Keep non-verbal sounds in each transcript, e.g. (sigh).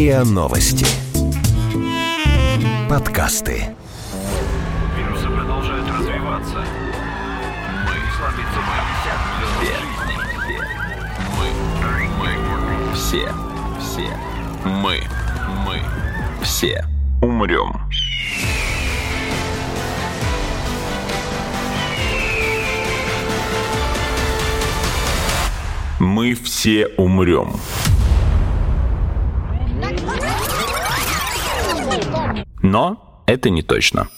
РИА Новости. Подкасты. Вирусы продолжают развиваться. Мы слабится Мы, мы, все, все, мы, мы, все умрем. Мы все умрем. Но это не точно.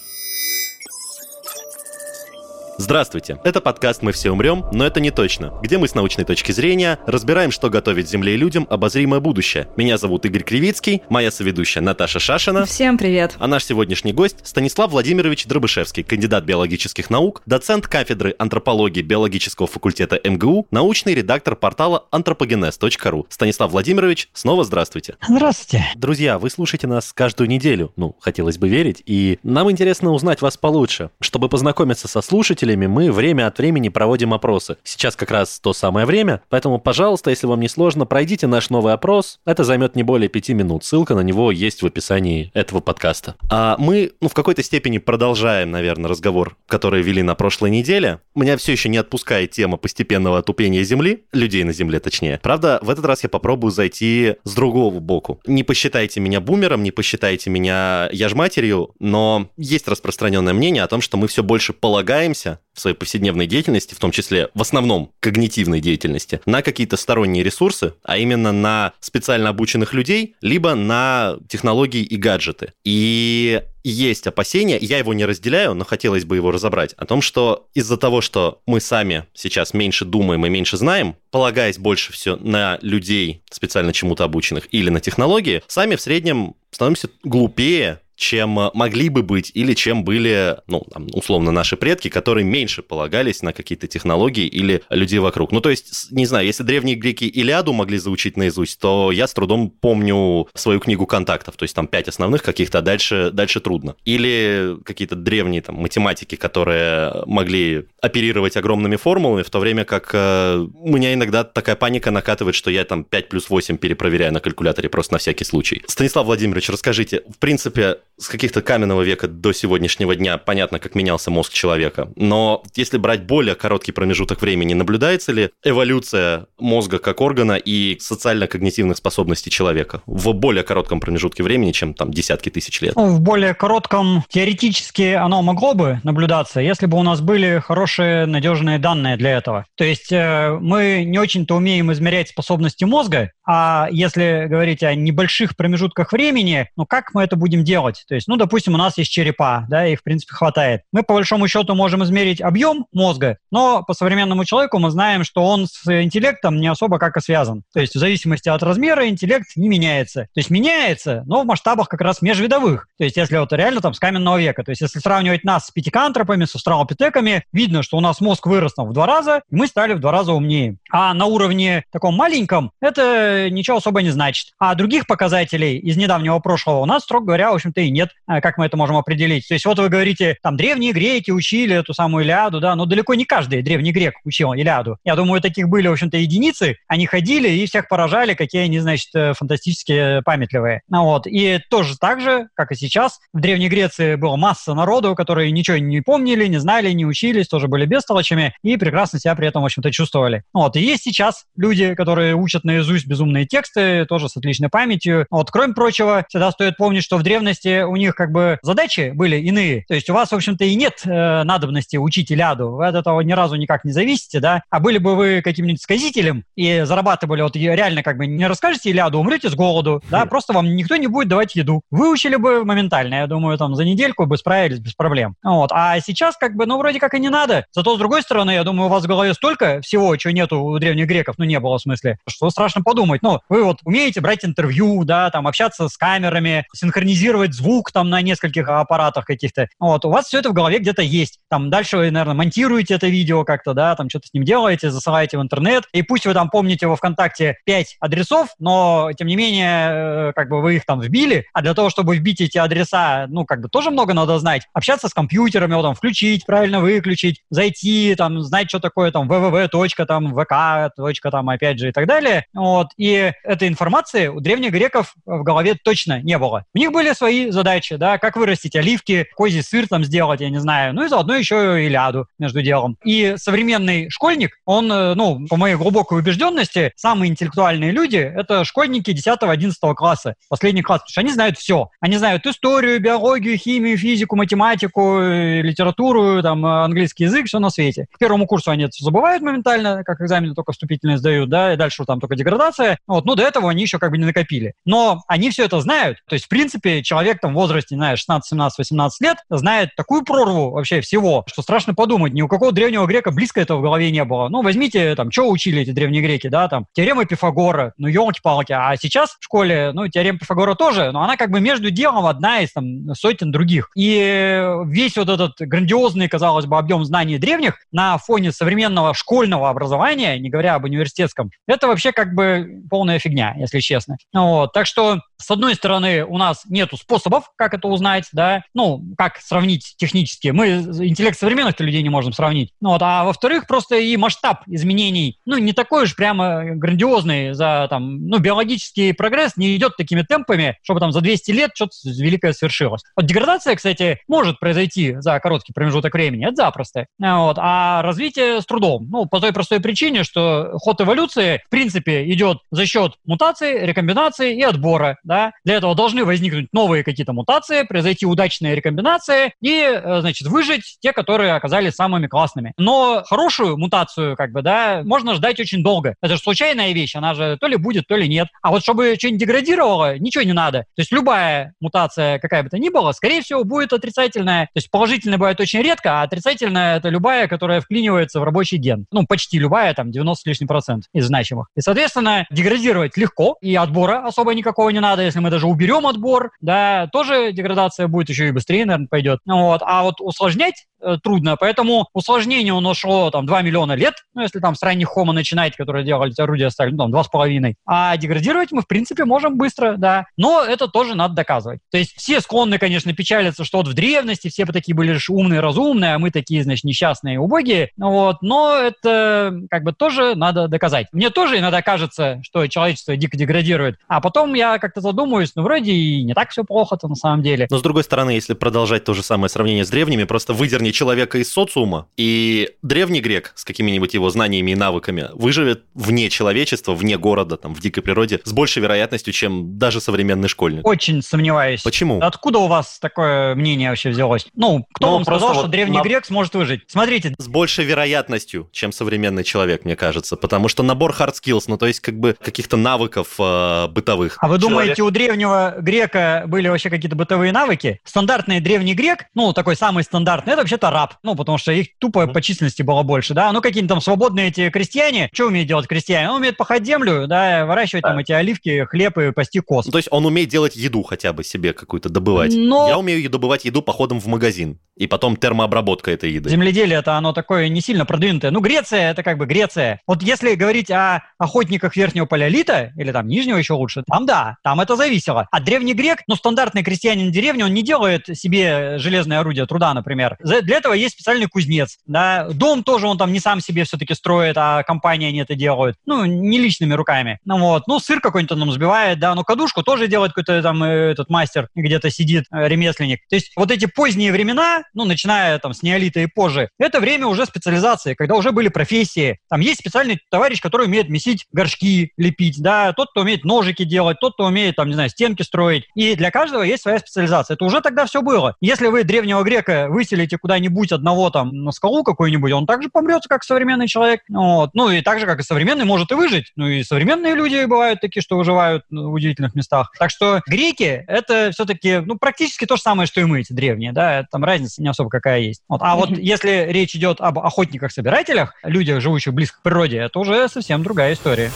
Здравствуйте, это подкаст «Мы все умрем, но это не точно», где мы с научной точки зрения разбираем, что готовит Земле и людям обозримое будущее. Меня зовут Игорь Кривицкий, моя соведущая Наташа Шашина. Всем привет. А наш сегодняшний гость Станислав Владимирович Дробышевский, кандидат биологических наук, доцент кафедры антропологии биологического факультета МГУ, научный редактор портала anthropogenes.ru. Станислав Владимирович, снова здравствуйте. Здравствуйте. Друзья, вы слушаете нас каждую неделю, ну, хотелось бы верить, и нам интересно узнать вас получше. Чтобы познакомиться со слушателями, мы время от времени проводим опросы. Сейчас как раз то самое время, поэтому, пожалуйста, если вам не сложно, пройдите наш новый опрос. Это займет не более пяти минут. Ссылка на него есть в описании этого подкаста. А мы, ну, в какой-то степени продолжаем, наверное, разговор, который вели на прошлой неделе. Меня все еще не отпускает тема постепенного отупения Земли, людей на Земле точнее. Правда, в этот раз я попробую зайти с другого боку. Не посчитайте меня бумером, не посчитайте меня яжматерью, но есть распространенное мнение о том, что мы все больше полагаемся в своей повседневной деятельности, в том числе в основном когнитивной деятельности, на какие-то сторонние ресурсы, а именно на специально обученных людей, либо на технологии и гаджеты. И есть опасения, я его не разделяю, но хотелось бы его разобрать, о том, что из-за того, что мы сами сейчас меньше думаем и меньше знаем, полагаясь больше все на людей, специально чему-то обученных, или на технологии, сами в среднем становимся глупее, чем э, могли бы быть или чем были, ну, там, условно, наши предки, которые меньше полагались на какие-то технологии или людей вокруг. Ну, то есть, не знаю, если древние греки Илиаду могли заучить наизусть, то я с трудом помню свою книгу контактов, то есть там пять основных каких-то, а дальше, дальше трудно. Или какие-то древние там математики, которые могли оперировать огромными формулами, в то время как э, у меня иногда такая паника накатывает, что я там 5 плюс 8 перепроверяю на калькуляторе просто на всякий случай. Станислав Владимирович, расскажите, в принципе, с каких-то каменного века до сегодняшнего дня понятно, как менялся мозг человека. Но если брать более короткий промежуток времени, наблюдается ли эволюция мозга как органа и социально-когнитивных способностей человека в более коротком промежутке времени, чем там десятки тысяч лет? Ну, в более коротком теоретически оно могло бы наблюдаться, если бы у нас были хорошие надежные данные для этого. То есть э, мы не очень-то умеем измерять способности мозга, а если говорить о небольших промежутках времени, ну как мы это будем делать? То есть, ну, допустим, у нас есть черепа, да, их, в принципе, хватает. Мы, по большому счету, можем измерить объем мозга, но по современному человеку мы знаем, что он с интеллектом не особо как и связан. То есть, в зависимости от размера интеллект не меняется. То есть, меняется, но в масштабах как раз межвидовых. То есть, если вот реально там с каменного века. То есть, если сравнивать нас с пятикантропами, с австралопитеками, видно, что у нас мозг вырос там в два раза, и мы стали в два раза умнее. А на уровне таком маленьком это ничего особо не значит. А других показателей из недавнего прошлого у нас, строго говоря, в общем-то и нет. А как мы это можем определить? То есть вот вы говорите, там древние греки учили эту самую Илиаду, да, но далеко не каждый древний грек учил Илиаду. Я думаю, таких были, в общем-то, единицы. Они ходили и всех поражали, какие они, значит, э, фантастические памятливые. Ну, вот. И тоже так же, как и сейчас, в Древней Греции была масса народу, которые ничего не помнили, не знали, не учились, тоже были бестолочами и прекрасно себя при этом, в общем-то, чувствовали. Вот. И есть сейчас люди, которые учат наизусть безумные тексты, тоже с отличной памятью. Вот. Кроме прочего, всегда стоит помнить, что в древности у них как бы задачи были иные. То есть у вас, в общем-то, и нет э, надобности учить Иляду. Вы от этого ни разу никак не зависите, да. А были бы вы каким-нибудь сказителем и зарабатывали, вот реально как бы не расскажете Иляду, умрете с голоду, да, просто вам никто не будет давать еду. Выучили бы моментально, я думаю, там за недельку бы справились без проблем. Вот. А сейчас как бы, ну, вроде как и не надо. Зато, с другой стороны, я думаю, у вас в голове столько всего, чего нету у древних греков, ну, не было в смысле, что страшно подумать. Ну, вы вот умеете брать интервью, да, там, общаться с камерами, синхронизировать звук звук там на нескольких аппаратах каких-то. Вот, у вас все это в голове где-то есть. Там дальше вы, наверное, монтируете это видео как-то, да, там что-то с ним делаете, засылаете в интернет, и пусть вы там помните во ВКонтакте 5 адресов, но, тем не менее, э, как бы вы их там вбили, а для того, чтобы вбить эти адреса, ну, как бы тоже много надо знать. Общаться с компьютерами, вот, там, включить, правильно выключить, зайти, там, знать, что такое там www. там, vk. там, опять же, и так далее. Вот, и этой информации у древних греков в голове точно не было. У них были свои задачи, да, как вырастить оливки, козий сыр там сделать, я не знаю, ну и заодно еще и ляду между делом. И современный школьник, он, э, ну, по моей глубокой убежденности, самые интеллектуальные люди — это школьники 10-11 класса, последний класс, потому что они знают все. Они знают историю, биологию, химию, физику, математику, э, литературу, там, английский язык, все на свете. К первому курсу они это забывают моментально, как экзамены только вступительные сдают, да, и дальше там только деградация. Вот, ну, до этого они еще как бы не накопили. Но они все это знают. То есть, в принципе, человек там в возрасте, знаю, 16, 17, 18 лет знает такую прорву вообще всего, что страшно подумать. Ни у какого древнего грека близко этого в голове не было. Ну, возьмите, там, что учили эти древние греки, да, там, теорема Пифагора, ну, елки-палки. А сейчас в школе, ну, теорема Пифагора тоже, но она как бы между делом одна из, там, сотен других. И весь вот этот грандиозный, казалось бы, объем знаний древних на фоне современного школьного образования, не говоря об университетском, это вообще как бы полная фигня, если честно. Вот. Так что с одной стороны, у нас нету способов, как это узнать, да, ну, как сравнить технически. Мы интеллект современных людей не можем сравнить. Ну, вот, а во-вторых, просто и масштаб изменений, ну, не такой уж прямо грандиозный за, там, ну, биологический прогресс не идет такими темпами, чтобы там за 200 лет что-то великое свершилось. Вот деградация, кстати, может произойти за короткий промежуток времени, это запросто. Вот, а развитие с трудом. Ну, по той простой причине, что ход эволюции, в принципе, идет за счет мутации, рекомбинации и отбора для этого должны возникнуть новые какие-то мутации, произойти удачная рекомбинация и, э, значит, выжить те, которые оказались самыми классными. Но хорошую мутацию, как бы, да, можно ждать очень долго. Это же случайная вещь, она же то ли будет, то ли нет. А вот чтобы что-нибудь деградировало, ничего не надо. То есть любая мутация, какая бы то ни была, скорее всего, будет отрицательная. То есть положительная бывает очень редко, а отрицательная — это любая, которая вклинивается в рабочий ген. Ну, почти любая, там, 90 с лишним процент из значимых. И, соответственно, деградировать легко, и отбора особо никакого не надо, если мы даже уберем отбор, да, тоже деградация будет еще и быстрее, наверное, пойдет. Вот. А вот усложнять трудно. Поэтому усложнение у нас шло там 2 миллиона лет, ну, если там с ранних хома начинать, которые делали орудия стали, ну, там, 2,5. А деградировать мы, в принципе, можем быстро, да. Но это тоже надо доказывать. То есть все склонны, конечно, печалиться, что вот в древности все бы такие были умные, разумные, а мы такие, значит, несчастные, убогие. Вот. Но это как бы тоже надо доказать. Мне тоже иногда кажется, что человечество дико деградирует. А потом я как-то задумываюсь, ну, вроде и не так все плохо-то на самом деле. Но, с другой стороны, если продолжать то же самое сравнение с древними, просто выдерни человека из социума, и древний грек с какими-нибудь его знаниями и навыками выживет вне человечества, вне города, там, в дикой природе, с большей вероятностью, чем даже современный школьник. Очень сомневаюсь. Почему? Откуда у вас такое мнение вообще взялось? Ну, кто ну, вам сказал, вот что древний на... грек сможет выжить? Смотрите. С большей вероятностью, чем современный человек, мне кажется, потому что набор hard skills, ну, то есть, как бы, каких-то навыков э, бытовых. А вы человек... думаете, у древнего грека были вообще какие-то бытовые навыки? Стандартный древний грек, ну, такой самый стандартный, это вообще-то раб ну, потому что их тупо по численности было больше, да, ну, какие-то там свободные эти крестьяне, что умеют делать крестьяне? Он умеет пахать землю, да, выращивать там эти оливки, хлеб и пасти коз. Ну, то есть он умеет делать еду хотя бы себе какую-то добывать. Но... Я умею добывать еду походом в магазин, и потом термообработка этой еды. Земледелие это оно такое не сильно продвинутое. Ну, Греция это как бы Греция. Вот если говорить о охотниках верхнего палеолита, или там нижнего еще лучше, там да, там это зависело. А древний грек, ну, стандартный крестьянин деревни, он не делает себе железное орудие труда, например. Для этого есть специальный кузнец. Да? Дом тоже он там не сам себе все-таки строит, а компания они это делают. Ну, не личными руками. Ну вот. Ну, сыр какой-нибудь он нам взбивает, да, но кадушку тоже делает какой-то там э, этот мастер, где-то сидит э, ремесленник. То есть вот эти поздние времена, ну, начиная там с неолита и позже, это время уже специализации, когда уже были профессии. Там есть специальный товарищ, который умеет месить горшки, лепить, да, тот, кто умеет ножики делать, тот, кто умеет, там, не знаю, стенки строить. И для каждого есть своя специализация. Это уже тогда все было. Если вы древнего грека выселите куда-нибудь одного там на скалу какой-нибудь, он также помрет, как современный человек. Вот. Ну и так же, как и современный, может и выжить. Ну и современные люди бывают такие, что выживают в удивительных местах. Так что греки — это все-таки ну, практически то же самое, что и мы, эти древние. Да? Там разница не особо какая есть. Вот. А вот если речь идет об охотниках-собирателях, людях, живущих близко к природе, это уже совсем другая история.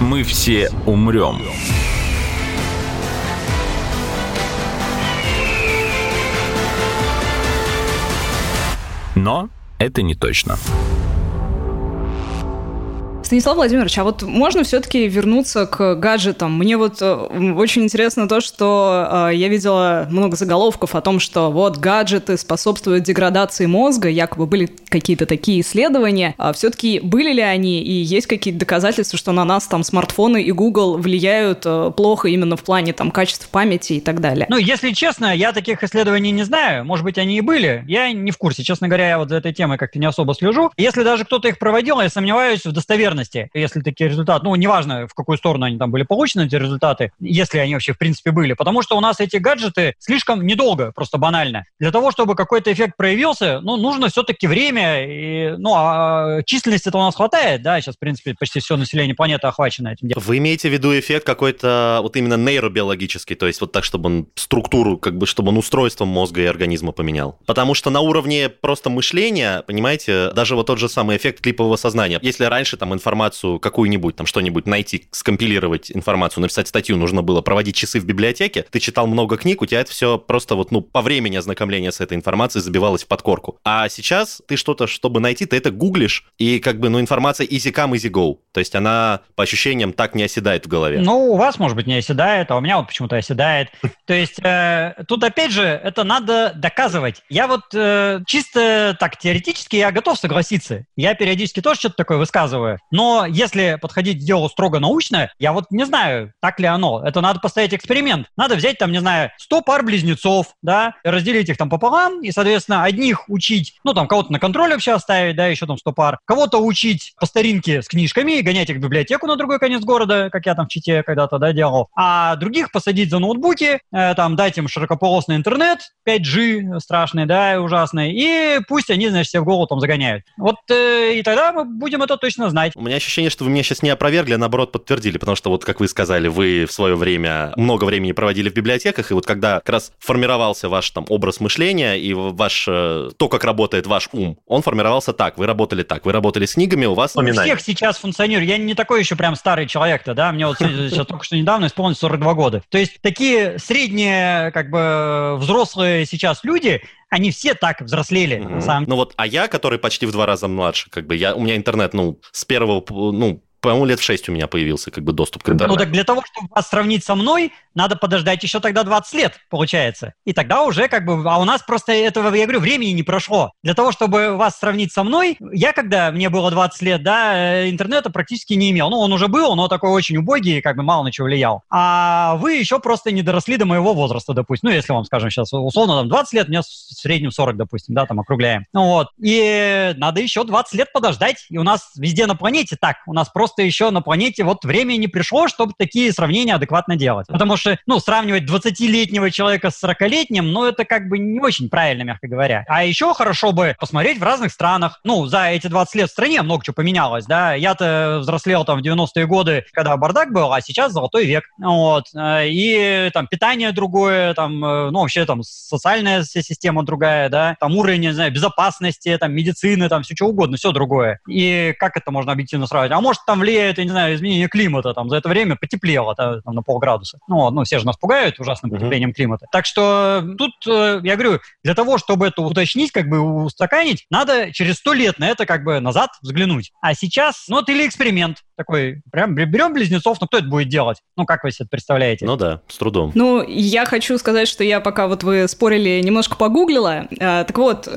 Мы все умрем. Но это не точно. Станислав Владимирович, а вот можно все-таки вернуться к гаджетам? Мне вот э, очень интересно то, что э, я видела много заголовков о том, что вот гаджеты способствуют деградации мозга, якобы были какие-то такие исследования. А все-таки были ли они и есть какие-то доказательства, что на нас там смартфоны и Google влияют э, плохо именно в плане там качества памяти и так далее? Ну, если честно, я таких исследований не знаю. Может быть, они и были. Я не в курсе. Честно говоря, я вот за этой темой как-то не особо слежу. Если даже кто-то их проводил, я сомневаюсь в достоверности достоверности, если такие результаты, ну, неважно, в какую сторону они там были получены, эти результаты, если они вообще в принципе были, потому что у нас эти гаджеты слишком недолго, просто банально. Для того, чтобы какой-то эффект проявился, ну, нужно все-таки время, и, ну, а численности-то у нас хватает, да, сейчас, в принципе, почти все население планеты охвачено этим делом. Вы имеете в виду эффект какой-то вот именно нейробиологический, то есть вот так, чтобы он структуру, как бы, чтобы он устройство мозга и организма поменял? Потому что на уровне просто мышления, понимаете, даже вот тот же самый эффект клипового сознания, если раньше там информация информацию какую-нибудь, там что-нибудь найти, скомпилировать информацию, написать статью нужно было, проводить часы в библиотеке, ты читал много книг, у тебя это все просто вот, ну, по времени ознакомления с этой информацией забивалось в подкорку. А сейчас ты что-то, чтобы найти, ты это гуглишь, и как бы, ну, информация easy come, easy go. То есть она, по ощущениям, так не оседает в голове. Ну, у вас, может быть, не оседает, а у меня вот почему-то оседает. (laughs) То есть э, тут, опять же, это надо доказывать. Я вот э, чисто так теоретически я готов согласиться. Я периодически тоже что-то такое высказываю. Но но если подходить к делу строго научно, я вот не знаю, так ли оно. Это надо поставить эксперимент. Надо взять там, не знаю, 100 пар близнецов, да, разделить их там пополам, и, соответственно, одних учить, ну, там, кого-то на контроль вообще оставить, да, еще там 100 пар, кого-то учить по старинке с книжками, гонять их в библиотеку на другой конец города, как я там в Чите когда-то, да, делал, а других посадить за ноутбуки, э, там, дать им широкополосный интернет, 5G страшный, да, ужасный, и пусть они, значит, себе в голову там загоняют. Вот э, и тогда мы будем это точно знать. У меня ощущение, что вы меня сейчас не опровергли, а наоборот подтвердили, потому что вот, как вы сказали, вы в свое время много времени проводили в библиотеках, и вот когда как раз формировался ваш там образ мышления и ваш, э, то, как работает ваш ум, он формировался так, вы работали так, вы работали с книгами, у вас... У всех сейчас функционирует, я не такой еще прям старый человек-то, да, мне вот сейчас только что недавно исполнилось 42 года. То есть такие средние, как бы, взрослые сейчас люди, они все так взрослели, mm-hmm. на самом Ну вот, а я, который почти в два раза младше, как бы, я, у меня интернет, ну, с первого, ну, по-моему, лет в 6 у меня появился как бы доступ к интернету. Ну так для того, чтобы вас сравнить со мной, надо подождать еще тогда 20 лет, получается. И тогда уже как бы... А у нас просто этого, я говорю, времени не прошло. Для того, чтобы вас сравнить со мной, я когда мне было 20 лет, да, э, интернета практически не имел. Ну, он уже был, но такой очень убогий, как бы мало на чего влиял. А вы еще просто не доросли до моего возраста, допустим. Ну, если вам, скажем, сейчас условно там 20 лет, мне в среднем 40, допустим, да, там округляем. Ну вот. И надо еще 20 лет подождать. И у нас везде на планете так. У нас просто просто еще на планете вот время не пришло, чтобы такие сравнения адекватно делать. Потому что, ну, сравнивать 20-летнего человека с 40-летним, ну, это как бы не очень правильно, мягко говоря. А еще хорошо бы посмотреть в разных странах. Ну, за эти 20 лет в стране много чего поменялось, да. Я-то взрослел там в 90-е годы, когда бардак был, а сейчас золотой век. Вот. И там питание другое, там, э, ну, вообще там социальная система другая, да, там уровень, не знаю, безопасности, там, медицины, там, все что угодно, все другое. И как это можно объективно сравнивать? А может, там влияет, я не знаю, изменение климата, там, за это время потеплело там, на полградуса. Ну, ну, все же нас пугают ужасным потеплением mm-hmm. климата. Так что тут, э, я говорю, для того, чтобы это уточнить, как бы устаканить, надо через сто лет на это как бы назад взглянуть. А сейчас, ну, вот или эксперимент такой, прям берем близнецов, ну, кто это будет делать? Ну, как вы себе это представляете? Ну да, с трудом. Ну, я хочу сказать, что я пока вот вы спорили, немножко погуглила. А, так вот,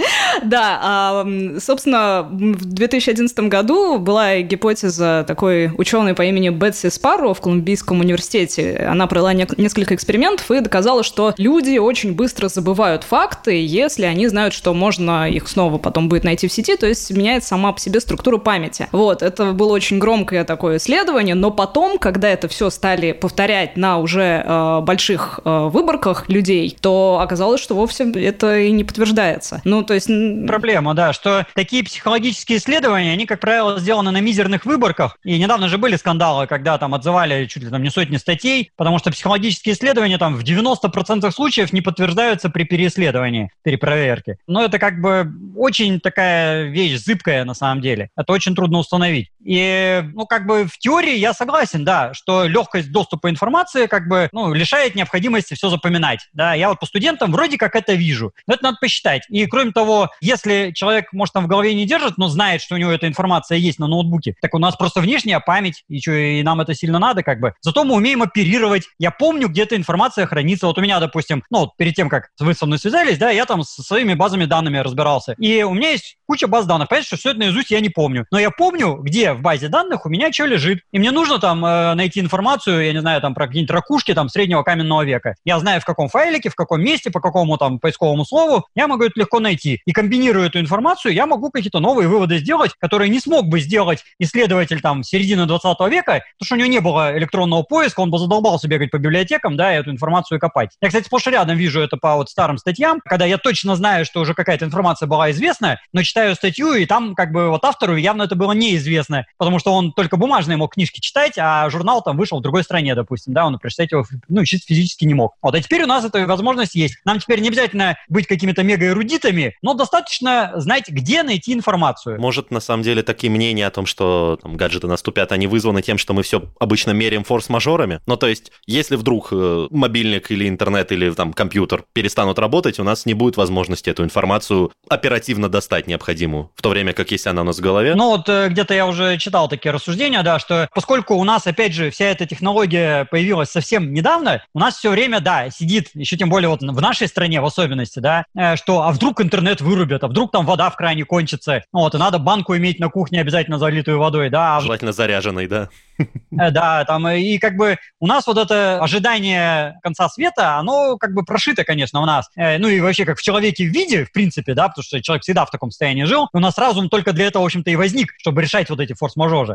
(laughs) да, а, собственно, в 2011 году была гипотеза такой ученой по имени Бетси Спарро в Колумбийском университете. Она провела не- несколько экспериментов и доказала, что люди очень быстро забывают факты, если они знают, что можно их снова потом будет найти в сети, то есть меняется сама по себе структура памяти. Вот, это было очень громкое такое исследование, но потом, когда это все стали повторять на уже э, больших э, выборках людей, то оказалось, что вовсе это и не подтверждается. Ну, то есть... Проблема, да, что такие психологические исследования, они, как правило, сделаны на мизерных выборках. И недавно же были скандалы, когда там отзывали чуть ли там не сотни статей, потому что психологические исследования там в 90% случаев не подтверждаются при переисследовании, перепроверке. Но это как бы очень такая вещь зыбкая на самом деле. Это очень трудно установить. И, ну, как бы в теории я согласен, да, что легкость доступа информации как бы, ну, лишает необходимости все запоминать. Да, я вот по студентам вроде как это вижу. Но это надо посчитать. И, кроме того, если человек, может, там в голове не держит, но знает, что у него эта информация есть на ноутбуке, так у нас просто внешняя память, и, что, и нам это сильно надо, как бы. Зато мы умеем оперировать. Я помню, где эта информация хранится. Вот у меня, допустим, ну, вот перед тем, как вы со мной связались, да, я там со своими базами данными разбирался. И у меня есть куча баз данных. Понятно, что все это наизусть я не помню. Но я помню, где в базе данных у меня что лежит. И мне нужно там э, найти информацию, я не знаю, там про какие-нибудь ракушки там среднего каменного века. Я знаю, в каком файлике, в каком месте, по какому там поисковому слову, я могу это легко найти. И комбинируя эту информацию, я могу какие-то новые выводы сделать, которые не смог бы сделать исследователь там середины 20 века, потому что у него не было электронного поиска, он бы задолбался бегать по библиотекам, да, и эту информацию копать. Я, кстати, сплошь рядом вижу это по вот старым статьям, когда я точно знаю, что уже какая-то информация была известна, но читаю статью, и там как бы вот автору явно это было неизвестно, потому что он только бумажные мог книжки читать, а журнал там вышел в другой стране, допустим, да, он прочитать его, ну, чисто физически не мог. Вот, а теперь у нас эта возможность есть. Нам теперь не обязательно быть какими-то мега-эрудитами, но достаточно знать, где найти информацию. Может, на самом деле, такие мнения о том, что там, гаджеты наступят, они вызваны тем, что мы все обычно меряем форс-мажорами. Ну, то есть, если вдруг э, мобильник или интернет или там компьютер перестанут работать, у нас не будет возможности эту информацию оперативно достать необходимую, в то время как если она у нас в голове. Ну, вот э, где-то я уже читал такие рассуждения, да, что поскольку у нас, опять же, вся эта технология появилась совсем недавно, у нас все время, да, сидит, еще тем более вот в нашей стране в особенности, да, э, что а вдруг интернет вырубят, а вдруг там вода в кране кончится, вот, и надо банку иметь на кухне обязательно залитую водой, да. Желательно заряженной, да. (laughs) Э, да, там, и как бы у нас вот это ожидание конца света, оно как бы прошито, конечно, у нас. Ну и вообще как в человеке в виде, в принципе, да, потому что человек всегда в таком состоянии жил. У нас разум только для этого, в общем-то, и возник, чтобы решать вот эти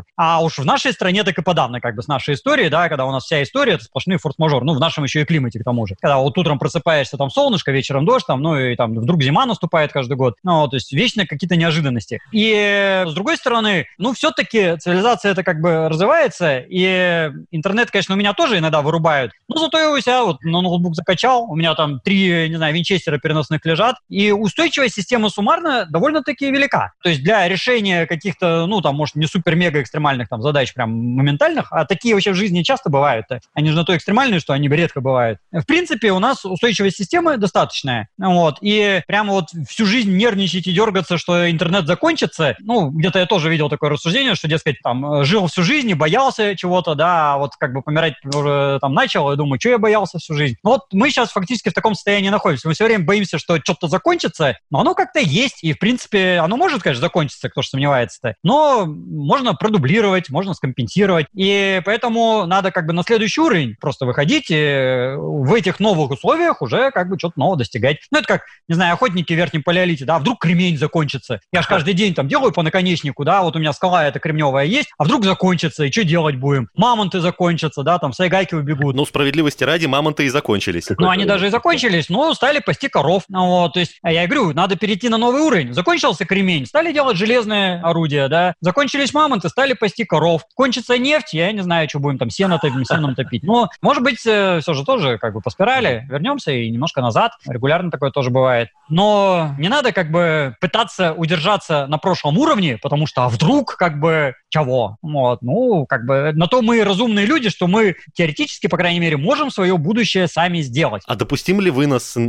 форс-мажоры. А уж в нашей стране так и подавно, как бы с нашей историей, да, когда у нас вся история это сплошные форс-мажор. Ну, в нашем еще и климате, к тому же. Когда вот утром просыпаешься, там солнышко, вечером дождь, там, ну и там вдруг зима наступает каждый год. Ну, то есть вечно какие-то неожиданности. И с другой стороны, ну, все-таки цивилизация это как бы развивается, и интернет, конечно, у меня тоже иногда вырубают. Но зато я у себя вот на ноутбук закачал, у меня там три, не знаю, винчестера переносных лежат, и устойчивость системы суммарно довольно-таки велика. То есть для решения каких-то, ну, там, может, не супер-мега экстремальных там задач прям моментальных, а такие вообще в жизни часто бывают. Они же на то экстремальные, что они редко бывают. В принципе, у нас устойчивость системы достаточная. Вот. И прямо вот всю жизнь нервничать и дергаться, что интернет закончится, ну, где-то я тоже видел такое рассуждение, что, дескать, там, жил всю жизнь и боялся чего-то, да, а вот как бы помирать уже там начал, и думаю, что я боялся всю жизнь. Но вот мы сейчас фактически в таком состоянии находимся. Мы все время боимся, что что-то закончится, но оно как-то есть, и, в принципе, оно может, конечно, закончиться, кто же сомневается-то, но можно продублировать, можно скомпенсировать, и поэтому надо как бы на следующий уровень просто выходить и в этих новых условиях уже как бы что-то нового достигать. Ну, это как, не знаю, охотники в Верхнем Палеолите, да, вдруг кремень закончится. Я же каждый день там делаю по наконечнику, да, вот у меня скала эта кремневая есть, а вдруг закончится, и что делать будем? Мамонты закончатся, да, там сайгайки убегут. Ну, справедливости ради, мамонты и закончились. Ну, они даже и закончились, но стали пасти коров. Ну, вот, то есть, я говорю, надо перейти на новый уровень. Закончился кремень, стали делать железные орудия, да. Закончились мамонты, стали пасти коров. Кончится нефть, я не знаю, что будем там сено, сеном топить. Но, может быть, э, все же тоже как бы по спирали вернемся и немножко назад. Регулярно такое тоже бывает. Но не надо как бы пытаться удержаться на прошлом уровне, потому что а вдруг как бы чего? Вот, ну, как бы на то мы разумные люди, что мы теоретически, по крайней мере, можем свое будущее сами сделать. А допустим ли вынос э,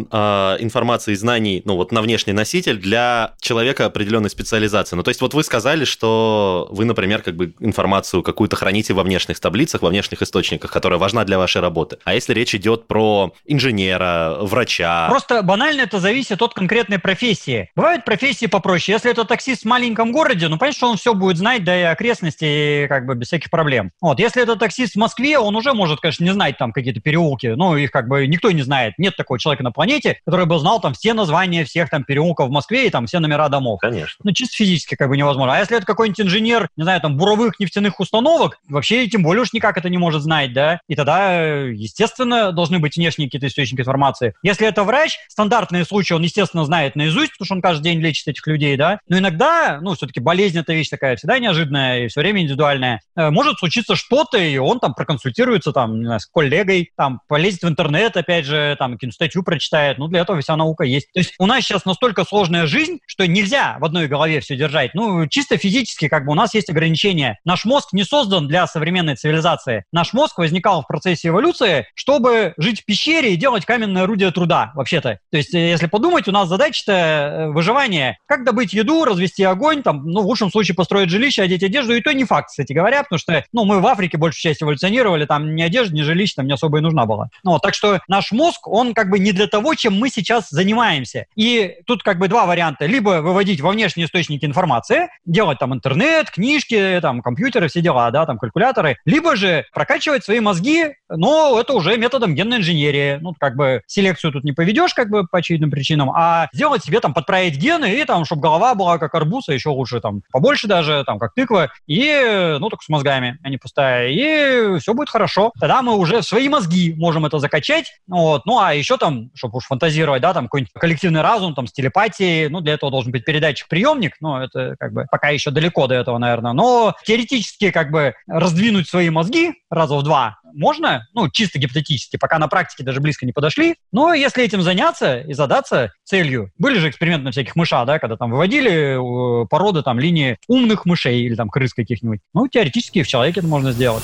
информации и знаний, ну, вот на внешний носитель для человека определенной специализации? Ну, то есть вот вы сказали, что вы, например, как бы информацию какую-то храните во внешних таблицах, во внешних источниках, которая важна для вашей работы. А если речь идет про инженера, врача? Просто банально это зависит от конкретной профессии. Бывают профессии попроще. Если это таксист в маленьком городе, ну, понятно, что он все будет знать, да и окрестности, как бы без всяких проблем. Вот, если это таксист в Москве, он уже может, конечно, не знать там какие-то переулки, ну, их как бы никто не знает. Нет такого человека на планете, который бы знал там все названия всех там переулков в Москве и там все номера домов. Конечно. Ну, чисто физически как бы невозможно. А если это какой-нибудь инженер, не знаю, там, буровых нефтяных установок, вообще тем более уж никак это не может знать, да? И тогда, естественно, должны быть внешние какие-то источники информации. Если это врач, стандартные случаи он, естественно, знает наизусть, потому что он каждый день лечит этих людей, да? Но иногда, ну, все-таки болезнь это вещь такая всегда неожиданная и все время индивидуальная. Э, может случиться что-то, и он там проконсультируется там, знаю, с коллегой, там, полезет в интернет, опять же, там, какую-нибудь статью прочитает. Ну, для этого вся наука есть. То есть у нас сейчас настолько сложная жизнь, что нельзя в одной голове все держать. Ну, чисто физически, как бы, у нас есть ограничения. Наш мозг не создан для современной цивилизации. Наш мозг возникал в процессе эволюции, чтобы жить в пещере и делать каменное орудие труда, вообще-то. То есть, э, если подумать, у нас задача-то э, выживания. Как добыть еду, развести огонь, там, ну, в лучшем случае построить жилище, одеть одежду, и то не факт, кстати говоря, потому что, ну, мы в Африке большую часть эволюционировали, там ни одежда, ни жилище там не особо и нужна была. Ну, так что наш мозг, он как бы не для того, чем мы сейчас занимаемся. И тут как бы два варианта. Либо выводить во внешние источники информации, делать там интернет, книжки, там компьютеры, все дела, да, там калькуляторы, либо же прокачивать свои мозги, но это уже методом генной инженерии. Ну, как бы селекцию тут не поведешь, как бы по очевидным причинам, а сделать себе там, подправить гены, и там, чтобы голова была как арбуз, а еще лучше там побольше даже, там, как тыква, и, ну, только с мозгами, а не пустая, и все будет хорошо. Тогда мы уже в свои мозги можем это закачать, вот, ну, а еще там, чтобы уж фантазировать, да, там, какой-нибудь коллективный разум, там, с телепатией, ну, для этого должен быть передатчик-приемник, но это, как бы, пока еще далеко до этого, наверное, но теоретически, как бы, раздвинуть свои мозги раза в два можно, ну, чисто гипотетически, пока на практике даже близко не подошли, но если этим заняться и задаться целью, были же эксперименты на всяких мышах, да, когда там выводили э, породы, там, линии умных мышей или там крыс каких-нибудь, ну, теоретически в человеке это можно сделать.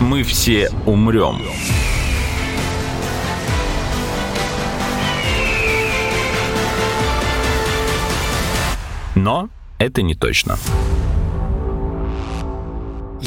Мы все умрем. Но это не точно.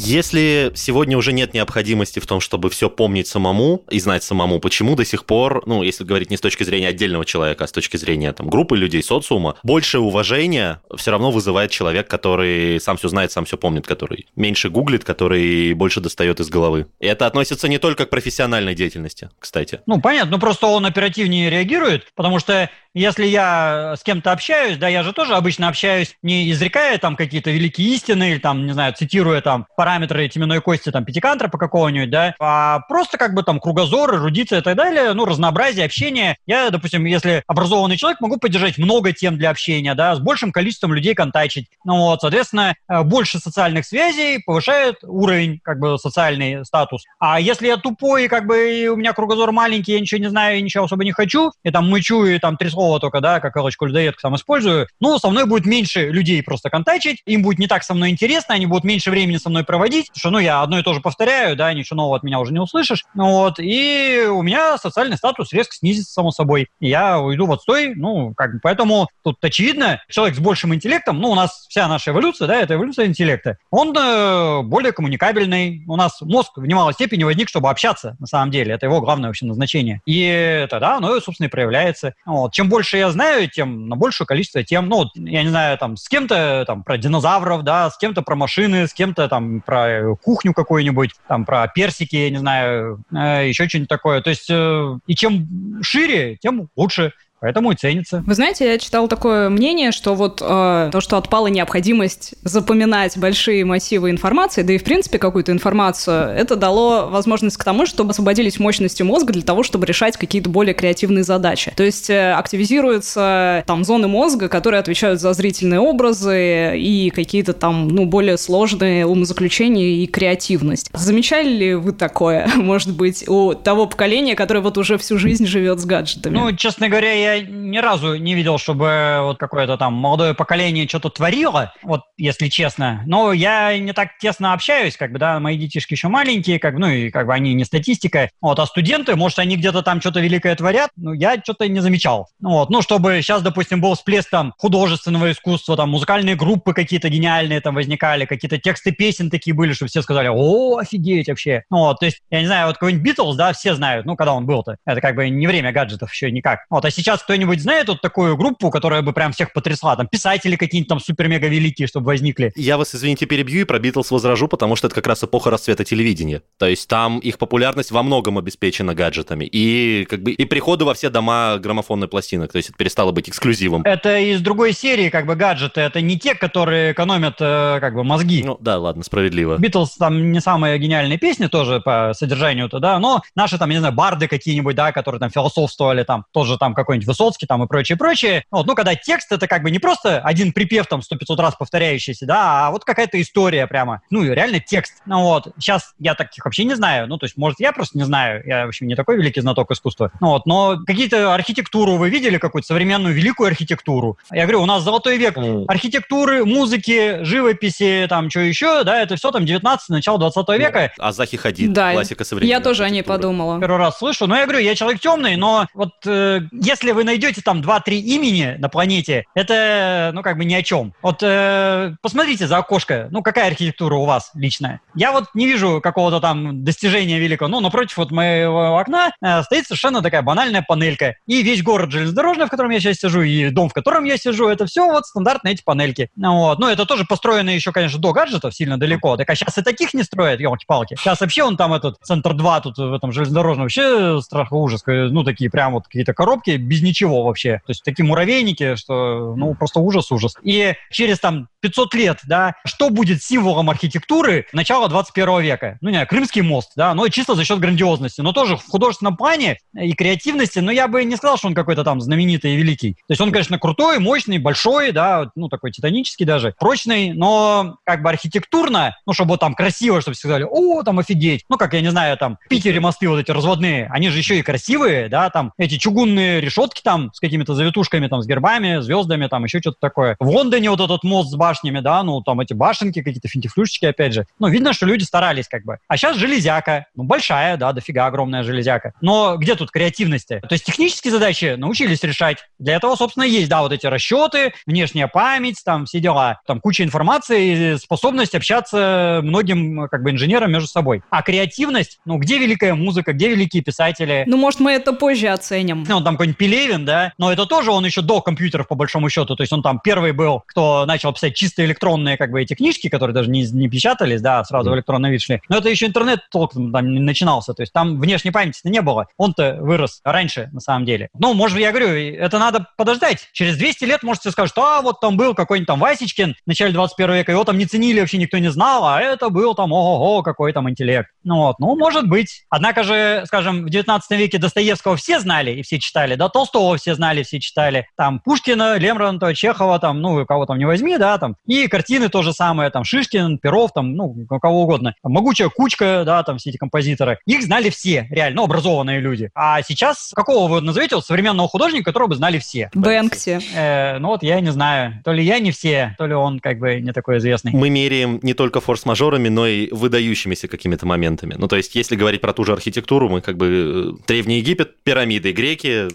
Если сегодня уже нет необходимости в том, чтобы все помнить самому и знать самому, почему до сих пор, ну, если говорить не с точки зрения отдельного человека, а с точки зрения там, группы людей, социума, большее уважение все равно вызывает человек, который сам все знает, сам все помнит, который меньше гуглит, который больше достает из головы. И это относится не только к профессиональной деятельности, кстати. Ну, понятно, но просто он оперативнее реагирует, потому что если я с кем-то общаюсь, да, я же тоже обычно общаюсь не изрекая там какие-то великие истины, или там, не знаю, цитируя там параметры теменной кости там по какого-нибудь, да, а просто как бы там кругозор, эрудиция и так далее, ну, разнообразие общения. Я, допустим, если образованный человек, могу поддержать много тем для общения, да, с большим количеством людей контачить. Ну вот, соответственно, э, больше социальных связей повышает уровень, как бы, социальный статус. А если я тупой, как бы, и у меня кругозор маленький, я ничего не знаю, ничего особо не хочу, и там мычу, и там три слова только, да, как галочку людоедку там использую, ну, со мной будет меньше людей просто контачить, им будет не так со мной интересно, они будут меньше времени со мной проводить, потому что, ну, я одно и то же повторяю, да, ничего нового от меня уже не услышишь, ну, вот, и у меня социальный статус резко снизится, само собой, я уйду в отстой, ну, как бы, поэтому тут очевидно, человек с большим интеллектом, ну, у нас вся наша эволюция, да, это эволюция интеллекта, он э, более коммуникабельный, у нас мозг в немалой степени возник, чтобы общаться, на самом деле, это его главное вообще назначение, и тогда оно, собственно, и проявляется. Вот. Чем больше я знаю, тем на большее количество тем, ну, я не знаю, там, с кем-то там про динозавров, да, с кем-то про машины, с кем-то там про кухню какую-нибудь, там, про персики, я не знаю, э, еще что-нибудь такое. То есть, э, и чем шире, тем лучше поэтому и ценится. Вы знаете, я читал такое мнение, что вот э, то, что отпала необходимость запоминать большие массивы информации, да и в принципе какую-то информацию, это дало возможность к тому, чтобы освободились мощности мозга для того, чтобы решать какие-то более креативные задачи. То есть э, активизируются там зоны мозга, которые отвечают за зрительные образы и какие-то там, ну, более сложные умозаключения и креативность. Замечали ли вы такое, (laughs) может быть, у того поколения, которое вот уже всю жизнь живет с гаджетами? Ну, честно говоря, я ни разу не видел, чтобы вот какое-то там молодое поколение что-то творило, вот если честно. Но я не так тесно общаюсь, как бы, да, мои детишки еще маленькие, как бы, ну и как бы они не статистика. Вот, а студенты, может, они где-то там что-то великое творят, ну, я что-то не замечал. Вот, ну, чтобы сейчас, допустим, был всплеск там художественного искусства, там музыкальные группы какие-то гениальные там возникали, какие-то тексты песен такие были, что все сказали, о, офигеть вообще. Ну, вот, то есть, я не знаю, вот какой-нибудь Битлз, да, все знают, ну, когда он был-то. Это как бы не время гаджетов еще никак. Вот, а сейчас кто-нибудь знает вот такую группу, которая бы прям всех потрясла? Там писатели какие-нибудь там супер-мега великие, чтобы возникли. Я вас, извините, перебью и про Битлз возражу, потому что это как раз эпоха расцвета телевидения. То есть там их популярность во многом обеспечена гаджетами. И как бы и приходы во все дома граммофонной пластинок. То есть это перестало быть эксклюзивом. Это из другой серии как бы гаджеты. Это не те, которые экономят э, как бы мозги. Ну да, ладно, справедливо. Битлз там не самые гениальные песни тоже по содержанию-то, да, но наши там, я не знаю, барды какие-нибудь, да, которые там философствовали, там тоже там какой-нибудь Высоцкий, там и прочее, прочее. Вот, ну, когда текст это как бы не просто один припев там 100-500 раз повторяющийся, да, а вот какая-то история прямо. Ну, и реально текст. Ну, вот. Сейчас я таких вообще не знаю. Ну, то есть, может, я просто не знаю. Я, в общем, не такой великий знаток искусства. Ну, вот. Но какие-то архитектуру вы видели, какую-то современную великую архитектуру? Я говорю, у нас золотой век mm. архитектуры, музыки, живописи, там, что еще, да, это все там 19 начало 20 века. А Захи Хадид, да, классика современной Я тоже о ней подумала. Первый раз слышу. Но я говорю, я человек темный, но вот э, если вы найдете там 2-3 имени на планете, это, ну, как бы ни о чем. Вот э, посмотрите за окошко, ну, какая архитектура у вас личная. Я вот не вижу какого-то там достижения великого. Ну, напротив вот моего окна э, стоит совершенно такая банальная панелька. И весь город железнодорожный, в котором я сейчас сижу, и дом, в котором я сижу, это все вот стандартные эти панельки. Вот. Ну, это тоже построено еще, конечно, до гаджетов, сильно далеко. Так а сейчас и таких не строят, елки-палки. Сейчас вообще он там этот центр 2 тут в этом железнодорожном вообще страх ужас. Ну, такие прям вот какие-то коробки без ничего вообще. То есть такие муравейники, что, ну, просто ужас-ужас. И через там 500 лет, да, что будет символом архитектуры начала 21 века? Ну, не Крымский мост, да, но чисто за счет грандиозности, но тоже в художественном плане и креативности, но я бы не сказал, что он какой-то там знаменитый и великий. То есть он, конечно, крутой, мощный, большой, да, ну, такой титанический даже, прочный, но как бы архитектурно, ну, чтобы вот там красиво, чтобы все сказали, о, там офигеть. Ну, как, я не знаю, там, в Питере мосты вот эти разводные, они же еще и красивые, да, там, эти чугунные решетки там с какими-то завитушками, там, с гербами, звездами, там, еще что-то такое. В Лондоне вот этот мост с башнями, да, ну, там эти башенки, какие-то финтифлюшечки, опять же. Ну, видно, что люди старались как бы. А сейчас железяка, ну, большая, да, дофига огромная железяка. Но где тут креативности? То есть технические задачи научились решать. Для этого, собственно, есть, да, вот эти расчеты, внешняя память, там все дела. Там куча информации и способность общаться многим, как бы, инженерам между собой. А креативность, ну, где великая музыка, где великие писатели? Ну, может, мы это позже оценим. Ну, там какой-нибудь Пелевин, да, но это тоже он еще до компьютеров, по большому счету. То есть он там первый был, кто начал писать чисто электронные, как бы, эти книжки, которые даже не, не печатались, да, сразу в электронный вид шли. Но это еще интернет толком там не начинался. То есть там внешней памяти не было. Он-то вырос раньше, на самом деле. Ну, может, я говорю, это надо подождать. Через 200 лет, можете сказать, что, а, вот там был какой-нибудь там Васечкин в начале 21 века, его там не ценили, вообще никто не знал, а это был там, ого-го, какой там интеллект. Ну вот, ну, может быть. Однако же, скажем, в 19 веке Достоевского все знали и все читали, да, Толстого все знали, все читали, там, Пушкина, Лемронтова, Чехова, там, ну, кого там не возьми, да, там, и картины то же самое, там, Шишкин, Перов, там, ну, кого угодно. Там, Могучая кучка, да, там, все эти композиторы. Их знали все, реально, ну, образованные люди. А сейчас, какого вы назовете вот современного художника, которого бы знали все? Бэнкси. Э, ну, вот я не знаю. То ли я не все, то ли он, как бы, не такой известный. Мы меряем не только форс-мажорами, но и выдающимися какими-то моментами. Ну, то есть, если говорить про ту же архитектуру, мы как бы э, Древний Египет, пирамиды, греки,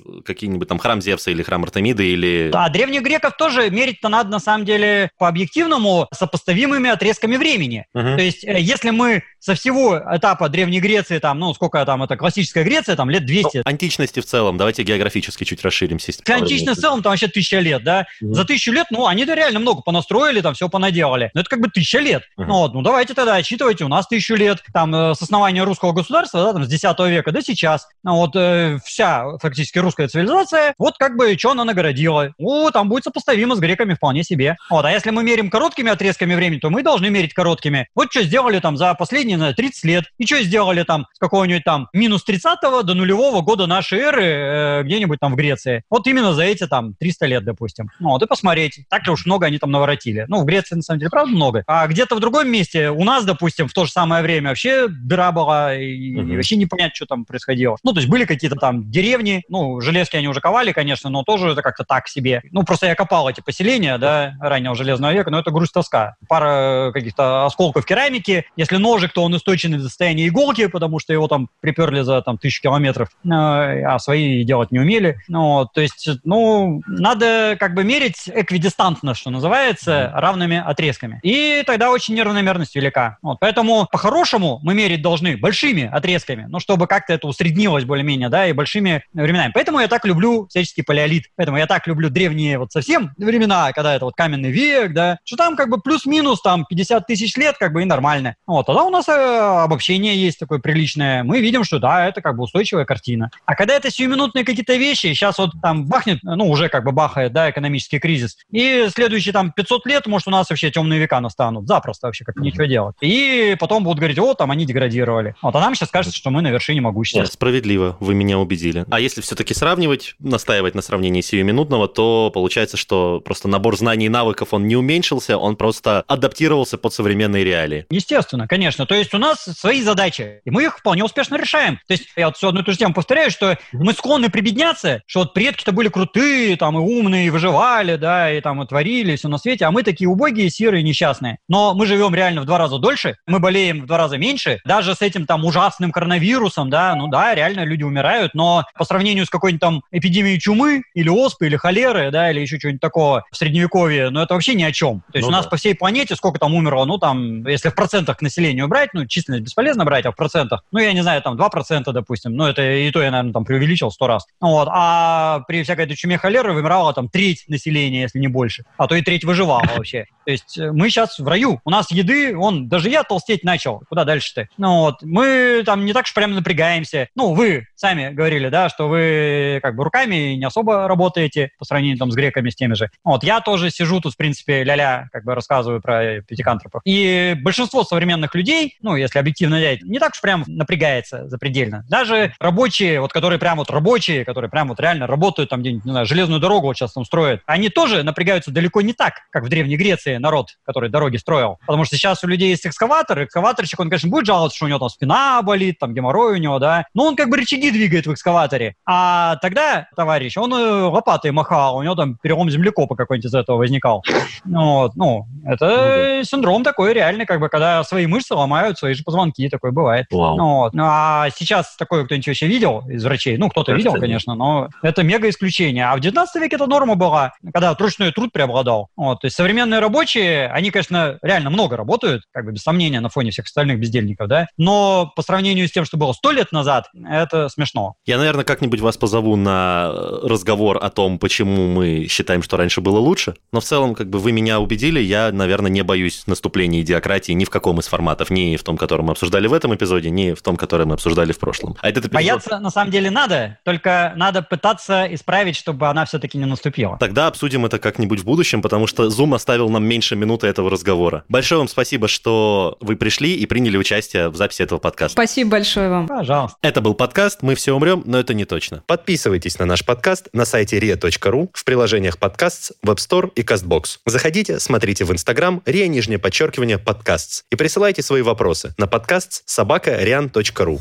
какие-нибудь там храм Зевса или храм Артемиды или... Да, древних греков тоже мерить-то надо, на самом деле, по объективному, сопоставимыми отрезками времени. Мгм. То есть, э, если мы со всего этапа Древней Греции, там, ну, сколько там, это классическая Греция, там, лет 200, Ну, античности в целом, давайте географически чуть расширимся. К античной в целом там вообще тысяча лет, да? Мгм. За тысячу лет, ну, они-то реально много понастроили, там все понаделали. Но это как бы тысяча лет. Мгм. Ну, вот, ну, давайте тогда отчитывайте, у нас тысячу лет, там, э, с основания русского государства, да, там, с 10 века до сейчас. Ну, вот, э, вся, фактически, русская цивилизация, вот, как бы, что она нагородила. О, там будет сопоставимо с греками вполне себе. Вот, а если мы мерим короткими отрезками времени, то мы должны мерить короткими. Вот что сделали там за последние, наверное, 30 лет, и что сделали там с какого-нибудь там минус 30 до нулевого года нашей эры э, где-нибудь там в Греции. Вот именно за эти там 300 лет, допустим. Ну, вот и посмотреть, так ли уж много они там наворотили. Ну, в Греции, на самом деле, правда много. А где-то в другом месте, у нас, допустим, в то же самое время вообще дыра была, и, и Мгм. вообще не понять, что там происходило. Ну, то есть были какие-то там деревни, ну, железки они уже ковали, конечно, но тоже это как-то так себе. Ну, просто я копал эти поселения, да, раннего железного века, но это грусть-тоска. Пара каких-то осколков керамики. Если ножик, то он источен до состояния иголки, потому что его там приперли за там тысячу километров, э, а свои делать не умели. Ну, то есть, ну, надо как бы мерить эквидистантно, что называется, равными отрезками. И тогда очень неравномерность велика. Вот, поэтому по-хорошему мы мерить должны большими отрезками, ну, чтобы как-то это усреднилось более-менее, да, и большими временами. Поэтому я так люблю всяческий палеолит. Поэтому я так люблю древние вот совсем времена, когда это вот каменный век, да, что там как бы плюс-минус там 50 тысяч лет как бы и нормально. Вот, тогда у нас э, обобщение есть такое приличное. Мы видим, что да, это как бы устойчивая картина. А когда это сиюминутные какие-то вещи, сейчас вот там бахнет, ну, уже как бы бахает, да, экономический кризис, и следующие там 500 лет, может, у нас вообще темные века настанут, запросто вообще, как ничего делать. И потом будут говорить, о, там они деградировали. Вот, а нам сейчас кажется, что мы на вершине могущества. Нет, справедливо, вы меня убедили. А если все-таки сравнивать, настаивать на сравнении сиюминутного, то получается, что просто набор знаний и навыков, он не уменьшился, он просто адаптировался под современные реалии. Естественно, конечно. То есть у нас свои задачи, и мы их вполне успешно решаем. То есть я вот все одну и ту же тему повторяю, что мы склонны прибедняться, что вот предки-то были крутые, там, и умные, и выживали, да, и там, и творили все на свете, а мы такие убогие, серые, несчастные. Но мы живем реально в два раза дольше, мы болеем в два раза меньше, даже с этим там ужасным коронавирусом, да, ну да, реально люди умирают, но по сравнению с какой-нибудь там эпидемию чумы или оспы, или холеры, да, или еще чего-нибудь такого в Средневековье, но это вообще ни о чем. То есть ну, у нас да. по всей планете сколько там умерло, ну там, если в процентах к населению брать, ну численность бесполезно брать, а в процентах, ну я не знаю, там 2%, допустим, ну это и то я, наверное, там преувеличил сто раз. Вот. А при всякой этой чуме холеры вымирало там треть населения, если не больше, а то и треть выживала вообще. То есть э, мы сейчас в раю. У нас еды, он, даже я толстеть начал. Куда дальше-то? Ну вот, мы там не так уж прямо напрягаемся. Ну, вы сами говорили, да, что вы как бы руками не особо работаете по сравнению там с греками, с теми же. Вот, я тоже сижу тут, в принципе, ля-ля, как бы рассказываю про пятикантропов. И большинство современных людей, ну, если объективно взять, не так уж прям напрягается запредельно. Даже рабочие, вот которые прям вот рабочие, которые прям вот реально работают там где-нибудь, не знаю, железную дорогу вот сейчас там строят, они тоже напрягаются далеко не так, как в Древней Греции, народ, который дороги строил. Потому что сейчас у людей есть экскаватор, экскаваторщик, он, конечно, будет жаловаться, что у него там спина болит, там геморрой у него, да, но он как бы рычаги двигает в экскаваторе. А тогда, товарищ, он э, лопатой махал, у него там перелом землекопа какой-нибудь из этого возникал. Вот, ну, это ну, синдром такой реальный, как бы, когда свои мышцы ломают, свои же позвонки, такое бывает. Вау. Вот. Ну, а сейчас такое кто-нибудь вообще видел из врачей? Ну, кто-то видел, конечно, но это мега исключение. А в 19 веке это норма была, когда ручной труд преобладал. Вот, то есть современные рабочие рабочие, они, конечно, реально много работают, как бы без сомнения, на фоне всех остальных бездельников, да, но по сравнению с тем, что было сто лет назад, это смешно. Я, наверное, как-нибудь вас позову на разговор о том, почему мы считаем, что раньше было лучше, но в целом, как бы вы меня убедили, я, наверное, не боюсь наступления идиократии ни в каком из форматов, ни в том, который мы обсуждали в этом эпизоде, ни в том, который мы обсуждали в прошлом. А этот эпизод... Бояться, на самом деле, надо, только надо пытаться исправить, чтобы она все-таки не наступила. Тогда обсудим это как-нибудь в будущем, потому что Zoom оставил нам меньше минуты этого разговора. Большое вам спасибо, что вы пришли и приняли участие в записи этого подкаста. Спасибо большое вам. Пожалуйста. Это был подкаст «Мы все умрем, но это не точно». Подписывайтесь на наш подкаст на сайте ria.ru, в приложениях подкаст, Web Store и CastBox. Заходите, смотрите в Instagram ria, нижнее подчеркивание, подкаст и присылайте свои вопросы на подкаст собака rian.ru.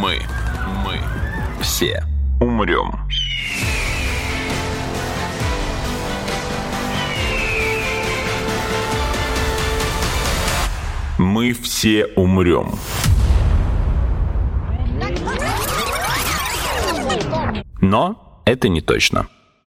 мы, мы, все умрем. Мы все умрем. Но это не точно.